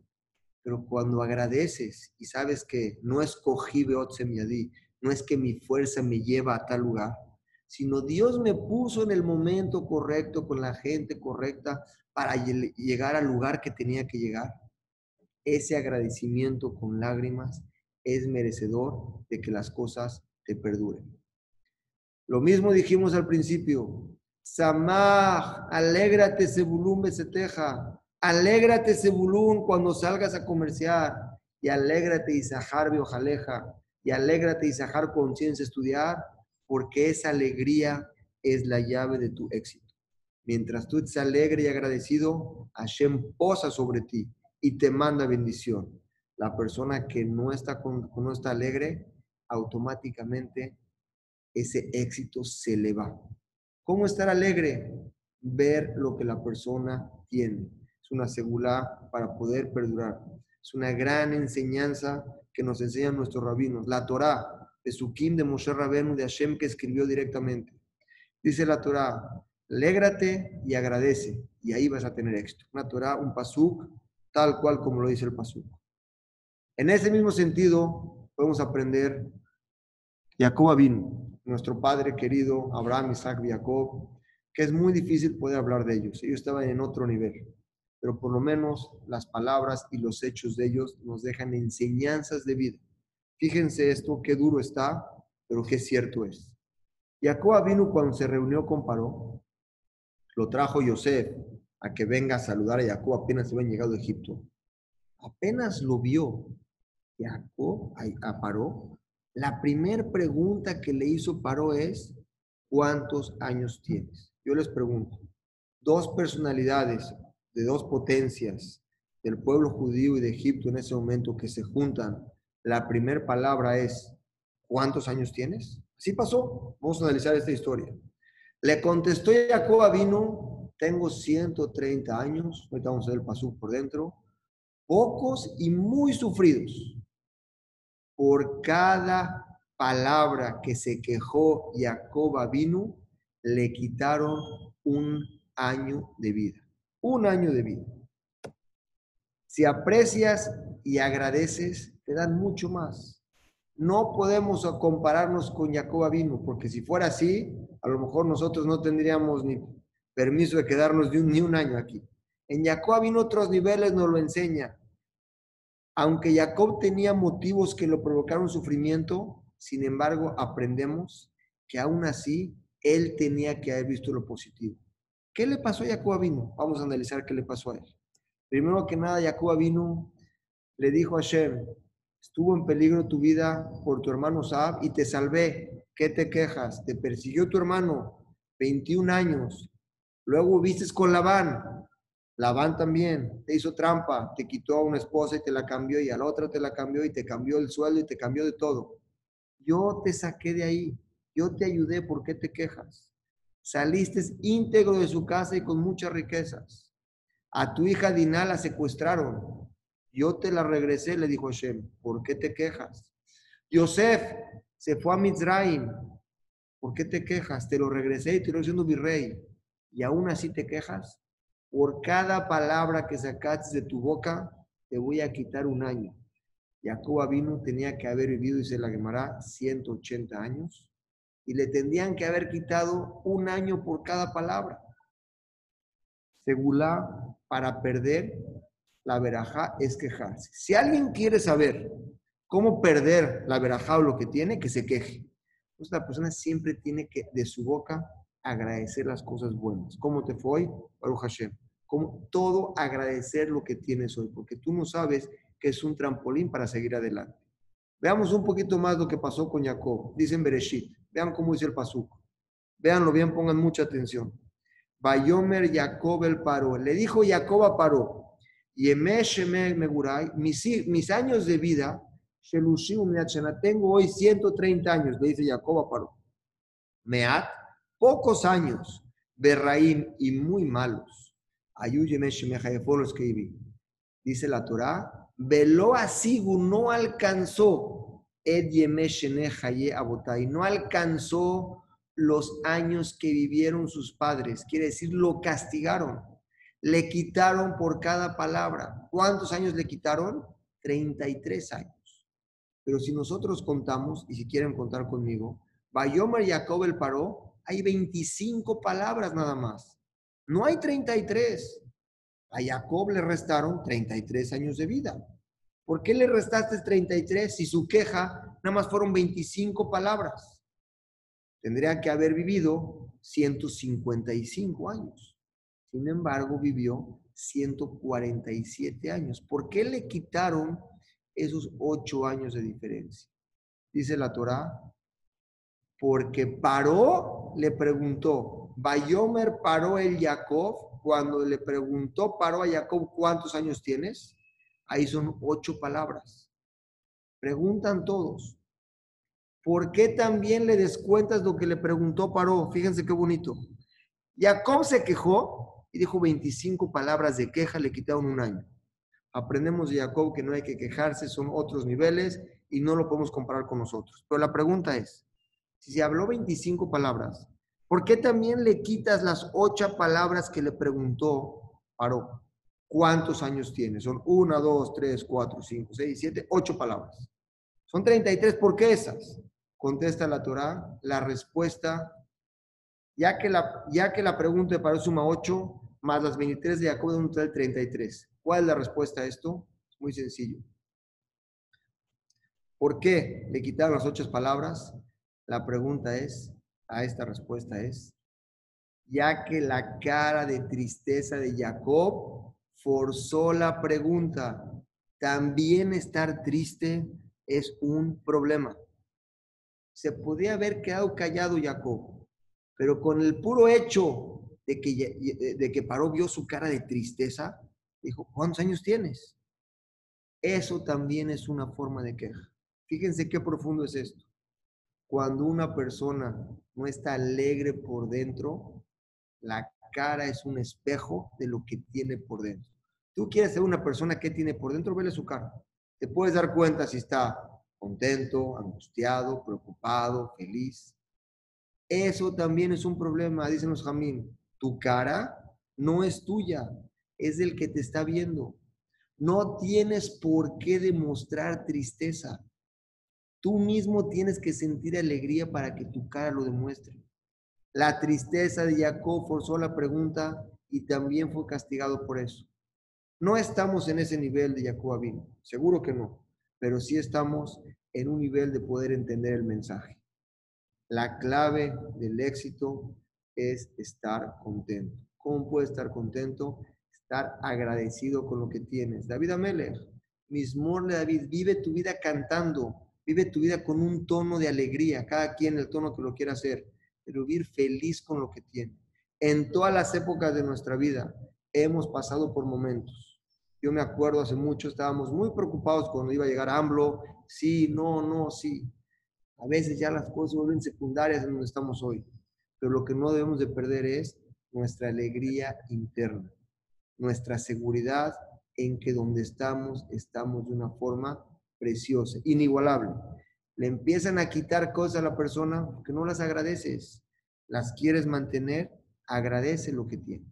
Pero cuando agradeces y sabes que no escogí Beotsemiadí, no es que mi fuerza me lleva a tal lugar, sino Dios me puso en el momento correcto, con la gente correcta, para llegar al lugar que tenía que llegar. Ese agradecimiento con lágrimas es merecedor de que las cosas te perduren. Lo mismo dijimos al principio. Samah, alégrate, Sebulum, teja. Alégrate, Sebulún, cuando salgas a comerciar. Y alégrate, Isahar, Biojaleja. Y alégrate, Isahar, conciencia estudiar, porque esa alegría es la llave de tu éxito. Mientras tú estés alegre y agradecido, Hashem posa sobre ti y te manda bendición. La persona que no está, con, no está alegre, automáticamente ese éxito se le va. ¿Cómo estar alegre? Ver lo que la persona tiene es una segula para poder perdurar. Es una gran enseñanza que nos enseñan nuestros rabinos. La Torah, de Sukim de Moshe Rabenu, de Hashem, que escribió directamente. Dice la Torah, alégrate y agradece, y ahí vas a tener éxito. Una Torah, un pasuk, tal cual como lo dice el pasuk. En ese mismo sentido, podemos aprender Jacob vino, nuestro padre querido, Abraham, Isaac Jacob, que es muy difícil poder hablar de ellos. Ellos estaban en otro nivel pero por lo menos las palabras y los hechos de ellos nos dejan enseñanzas de vida. Fíjense esto, qué duro está, pero qué cierto es. Jacob vino cuando se reunió con Paró, lo trajo Yosef a que venga a saludar a Jacob apenas se habían llegado a Egipto. Apenas lo vio Jacob a Paró, la primera pregunta que le hizo Paró es, ¿cuántos años tienes? Yo les pregunto, dos personalidades de dos potencias del pueblo judío y de Egipto en ese momento que se juntan, la primera palabra es, ¿cuántos años tienes? Así pasó. Vamos a analizar esta historia. Le contestó Jacob vino, tengo 130 años, ahorita vamos a ver el pasú por dentro, pocos y muy sufridos. Por cada palabra que se quejó Jacob vino, le quitaron un año de vida un año de vida. Si aprecias y agradeces, te dan mucho más. No podemos compararnos con Jacob vino, porque si fuera así, a lo mejor nosotros no tendríamos ni permiso de quedarnos ni un, año aquí. En Jacob vino otros niveles nos lo enseña. Aunque Jacob tenía motivos que lo provocaron sufrimiento, sin embargo, aprendemos que aún así él tenía que haber visto lo positivo. ¿Qué le pasó a Jacob vino? Vamos a analizar qué le pasó a él. Primero que nada, Jacob vino le dijo a Hashem, estuvo en peligro tu vida por tu hermano Saab y te salvé. ¿Qué te quejas? Te persiguió tu hermano 21 años. Luego viste con Labán. Labán también te hizo trampa, te quitó a una esposa y te la cambió y a la otra te la cambió y te cambió el sueldo y te cambió de todo. Yo te saqué de ahí, yo te ayudé, ¿por qué te quejas? Saliste íntegro de su casa y con muchas riquezas. A tu hija Dinah la secuestraron, yo te la regresé, le dijo Hashem. ¿Por qué te quejas? Yosef se fue a Mizraim. ¿Por qué te quejas? Te lo regresé y te lo siendo virrey. Y aún así te quejas. Por cada palabra que sacaste de tu boca, te voy a quitar un año. Jacob vino, tenía que haber vivido, dice la Gemara, 180 años. Y le tendrían que haber quitado un año por cada palabra. Segula, para perder la verajá es quejarse. Si alguien quiere saber cómo perder la verajá o lo que tiene, que se queje. Entonces la persona siempre tiene que de su boca agradecer las cosas buenas. ¿Cómo te fue hoy? Baruch Hashem. Como todo agradecer lo que tienes hoy, porque tú no sabes que es un trampolín para seguir adelante. Veamos un poquito más lo que pasó con Jacob. Dicen Bereshit. Vean cómo dice el pasuco. Veanlo bien, pongan mucha atención. Bayomer Jacob el paró. Le dijo Jacob a Paró, mis, mis años de vida, tengo hoy 130 años, le dice Jacob a Paró. Meat, pocos años, y muy malos. que Dice la veló asigu, no alcanzó, Ed no alcanzó los años que vivieron sus padres, quiere decir, lo castigaron le quitaron por cada palabra. ¿Cuántos años le quitaron? 33 años. Pero si nosotros contamos, y si quieren contar conmigo, Bayomer Jacob el paró, hay 25 palabras nada más. No hay 33. A Jacob le restaron 33 años de vida. ¿Por qué le restaste 33 si su queja nada más fueron 25 palabras? Tendría que haber vivido 155 años. Sin embargo, vivió 147 años. ¿Por qué le quitaron esos ocho años de diferencia? Dice la Torá, porque paró, le preguntó, Bayomer paró el Jacob, cuando le preguntó, paró a Jacob, ¿cuántos años tienes? Ahí son ocho palabras. Preguntan todos, ¿por qué también le descuentas lo que le preguntó paró? Fíjense qué bonito. Jacob se quejó y dijo 25 palabras de queja, le quitaron un año. Aprendemos de Jacob que no hay que quejarse, son otros niveles y no lo podemos comparar con nosotros. Pero la pregunta es, si se habló 25 palabras, ¿por qué también le quitas las ocho palabras que le preguntó Paró? ¿Cuántos años tiene? Son una, dos, tres, cuatro, cinco, seis, siete, ocho palabras. Son 33, ¿por qué esas? Contesta la Torah, la respuesta, ya que la, ya que la pregunta de Paró suma 8, más las 23 de Jacob de un total 33. ¿Cuál es la respuesta a esto? muy sencillo. ¿Por qué le quitaron las ocho palabras? La pregunta es, a esta respuesta es, ya que la cara de tristeza de Jacob forzó la pregunta. También estar triste es un problema. Se podía haber quedado callado Jacob, pero con el puro hecho de que, de que Paró vio su cara de tristeza, dijo, ¿cuántos años tienes? Eso también es una forma de queja. Fíjense qué profundo es esto. Cuando una persona no está alegre por dentro, la cara es un espejo de lo que tiene por dentro. Tú quieres ser una persona que tiene por dentro, vele su cara. Te puedes dar cuenta si está contento, angustiado, preocupado, feliz. Eso también es un problema, dicen los jamín. Tu cara no es tuya, es del que te está viendo. No tienes por qué demostrar tristeza. Tú mismo tienes que sentir alegría para que tu cara lo demuestre. La tristeza de Jacob forzó la pregunta y también fue castigado por eso. No estamos en ese nivel de Jacob Abin, seguro que no, pero sí estamos en un nivel de poder entender el mensaje. La clave del éxito es estar contento. ¿Cómo puedes estar contento? Estar agradecido con lo que tienes. David Amelech, mismor de David, vive tu vida cantando, vive tu vida con un tono de alegría, cada quien el tono que lo quiera hacer, pero vivir feliz con lo que tiene. En todas las épocas de nuestra vida hemos pasado por momentos. Yo me acuerdo hace mucho, estábamos muy preocupados cuando iba a llegar AMLO, sí, no, no, sí. A veces ya las cosas vuelven secundarias en donde estamos hoy, pero lo que no debemos de perder es nuestra alegría interna, nuestra seguridad en que donde estamos estamos de una forma preciosa, inigualable. Le empiezan a quitar cosas a la persona que no las agradeces, las quieres mantener agradece lo que tiene.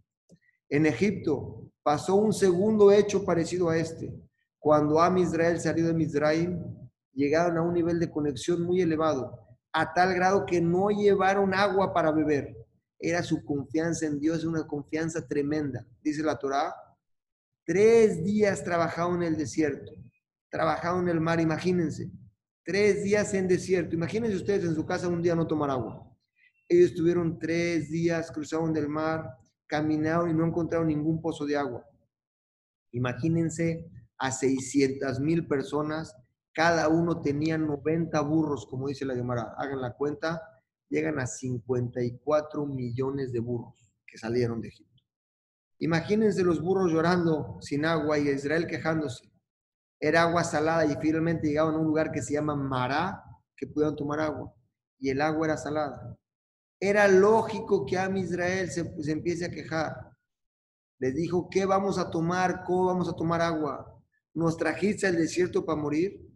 En Egipto pasó un segundo hecho parecido a este. Cuando Am Israel salió de Mizraim, llegaron a un nivel de conexión muy elevado, a tal grado que no llevaron agua para beber. Era su confianza en Dios, una confianza tremenda. Dice la Torá, tres días trabajaron en el desierto, trabajaron en el mar, imagínense, tres días en desierto. Imagínense ustedes en su casa un día no tomar agua. Ellos estuvieron tres días, cruzaron del mar, caminaron y no encontraron ningún pozo de agua. Imagínense a 600 mil personas, cada uno tenía 90 burros, como dice la Gemara. Hagan la cuenta, llegan a 54 millones de burros que salieron de Egipto. Imagínense los burros llorando sin agua y Israel quejándose. Era agua salada y finalmente llegaban a un lugar que se llama Mará, que pudieron tomar agua. Y el agua era salada. Era lógico que a Israel se, empiece a quejar. Les dijo, ¿qué vamos a tomar? ¿Cómo vamos a tomar agua? ¿Nos trajiste al desierto para morir?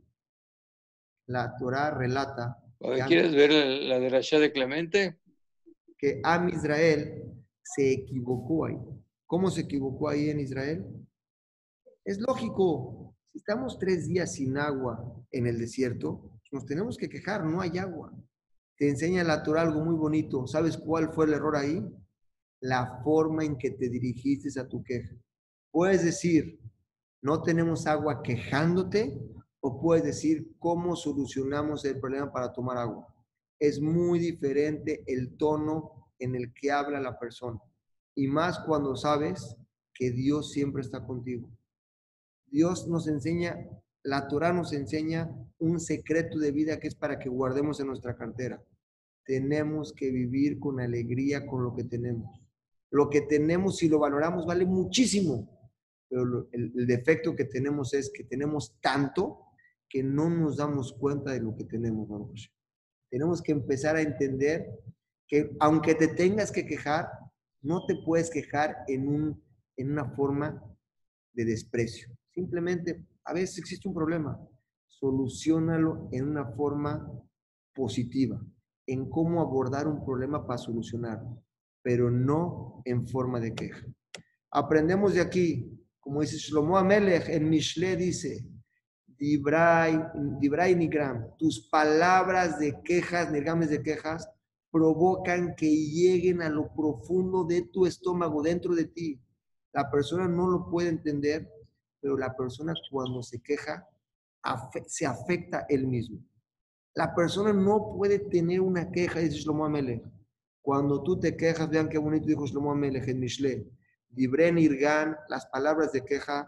La Torah relata. ¿Quieres ver la, de Rasha de Clemente? Que Am Israel se equivocó ahí. ¿Cómo se equivocó ahí en Israel? Es lógico. Si estamos tres días sin agua en el desierto, nos tenemos que quejar, no hay agua te enseña la Torah algo muy bonito. ¿Sabes cuál fue el error ahí? La forma en que te dirigiste a tu queja. Puedes decir, no tenemos agua quejándote, o puedes decir, ¿cómo solucionamos el problema para tomar agua? Es muy diferente el tono en el que habla la persona. Y más cuando sabes que Dios siempre está contigo. Dios nos enseña la Torah nos enseña un secreto de vida que es para que guardemos en nuestra cartera. Tenemos que vivir con alegría con lo que tenemos. Lo que tenemos, si lo valoramos, vale muchísimo. Pero el, defecto que tenemos es que tenemos tanto que no nos damos cuenta de lo que tenemos. Tenemos que empezar a entender que aunque te tengas que quejar, no te puedes quejar en, un, en una forma de desprecio. Simplemente a veces existe un problema, solucionalo en una forma positiva, en cómo abordar un problema para solucionarlo, pero no en forma de queja. Aprendemos de aquí, como dice Shlomo Amelech en Mishle dice, Dibray, Nigram, tus palabras de quejas, negames de quejas, provocan que lleguen a lo profundo de tu estómago, dentro de ti. La persona no lo puede entender pero la persona cuando se queja se afecta él mismo. La persona no puede tener una queja, dice Shlomo Amelech. Cuando tú te quejas, vean qué bonito dijo Shlomo Amelech en Mishle. Dibren Irgan, las palabras de queja,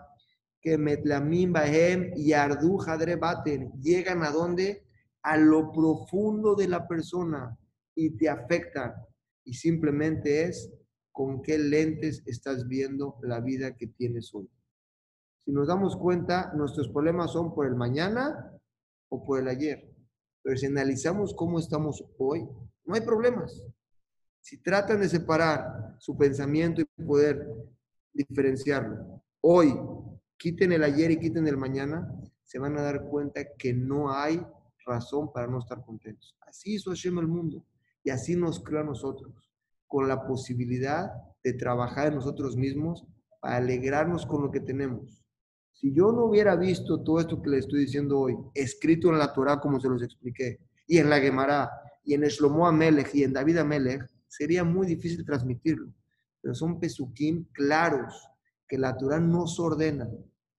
que Metlamim Bahem y Ardu Baten, llegan a dónde? A lo profundo de la persona y te afectan. Y simplemente es con qué lentes estás viendo la vida que tienes hoy si nos damos cuenta, nuestros problemas son por el mañana o por el ayer. Pero si analizamos cómo estamos hoy, no hay problemas. Si tratan de separar su pensamiento y poder diferenciarlo, hoy quiten el ayer y quiten el mañana, se van a dar cuenta que no hay razón para no estar contentos. Así hizo Hashem el mundo y así nos creó a nosotros, con la posibilidad de trabajar en nosotros mismos para alegrarnos con lo que tenemos Si yo no hubiera visto todo esto que le estoy diciendo hoy, escrito en la Torah como se los expliqué, y en la Gemara, y en Shlomo Amelech, y en David Amelech, sería muy difícil transmitirlo. Pero son pesukim claros que la Torah nos ordena.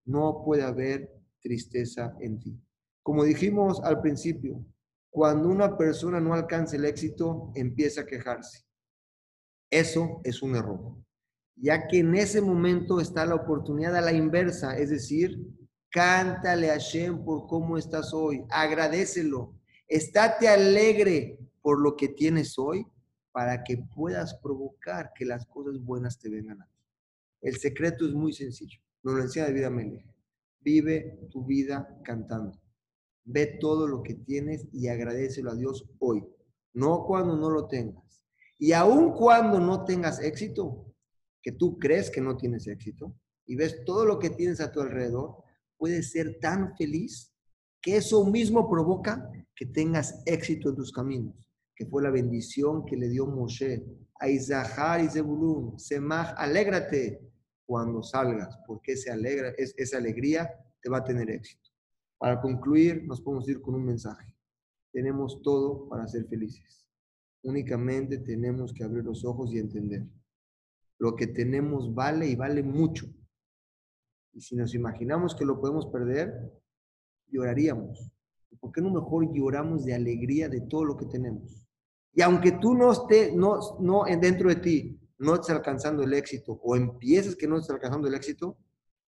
No puede haber tristeza en ti. Como dijimos al principio, cuando una persona no alcanza el éxito, empieza a quejarse. Eso es un error, ya que en ese momento está la oportunidad a la inversa, es decir, cántale a Hashem por cómo estás hoy, agradecelo, estate alegre por lo que tienes hoy para que puedas provocar que las cosas buenas te vengan a ti. El secreto es muy sencillo, nos lo enseña David Amelech. Vive tu vida cantando. Ve todo lo que tienes y agradecelo a Dios hoy, no cuando no lo tengas. Y aun cuando no tengas éxito, que tú crees que no tienes éxito, y ves todo lo que tienes a tu alrededor, puedes ser tan feliz que eso mismo provoca que tengas éxito en tus caminos, que fue la bendición que le dio Moshe a Isahar y Zebulun. Semach, alégrate cuando salgas, porque ese alegra, esa alegría te va a tener éxito. Para concluir, nos podemos ir con un mensaje. Tenemos todo para ser felices. Únicamente tenemos que abrir los ojos y entender. Lo que tenemos vale y vale mucho. Y si nos imaginamos que lo podemos perder, lloraríamos. ¿Por qué no mejor lloramos de alegría de todo lo que tenemos? Y aunque tú no estés, no, no dentro de ti, no estés alcanzando el éxito o empieces que no estés alcanzando el éxito,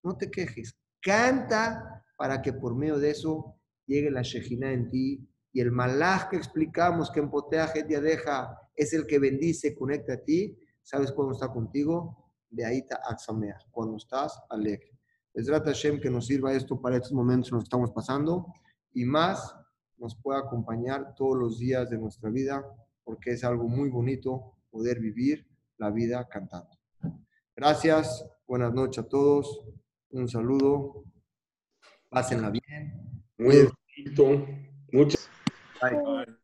no te quejes. Canta para que por medio de eso llegue la Shejina en ti y el malaj que explicamos que en Poteaje te deja es el que bendice, conecta a ti. ¿Sabes cuándo está contigo? De ahí está Aksamea, cuando estás alegre. Es Hashem que nos sirva esto para estos momentos que nos estamos pasando y más nos pueda acompañar todos los días de nuestra vida porque es algo muy bonito poder vivir la vida cantando. Gracias, buenas noches a todos, un saludo, pásenla bien. Muy muchas Bye.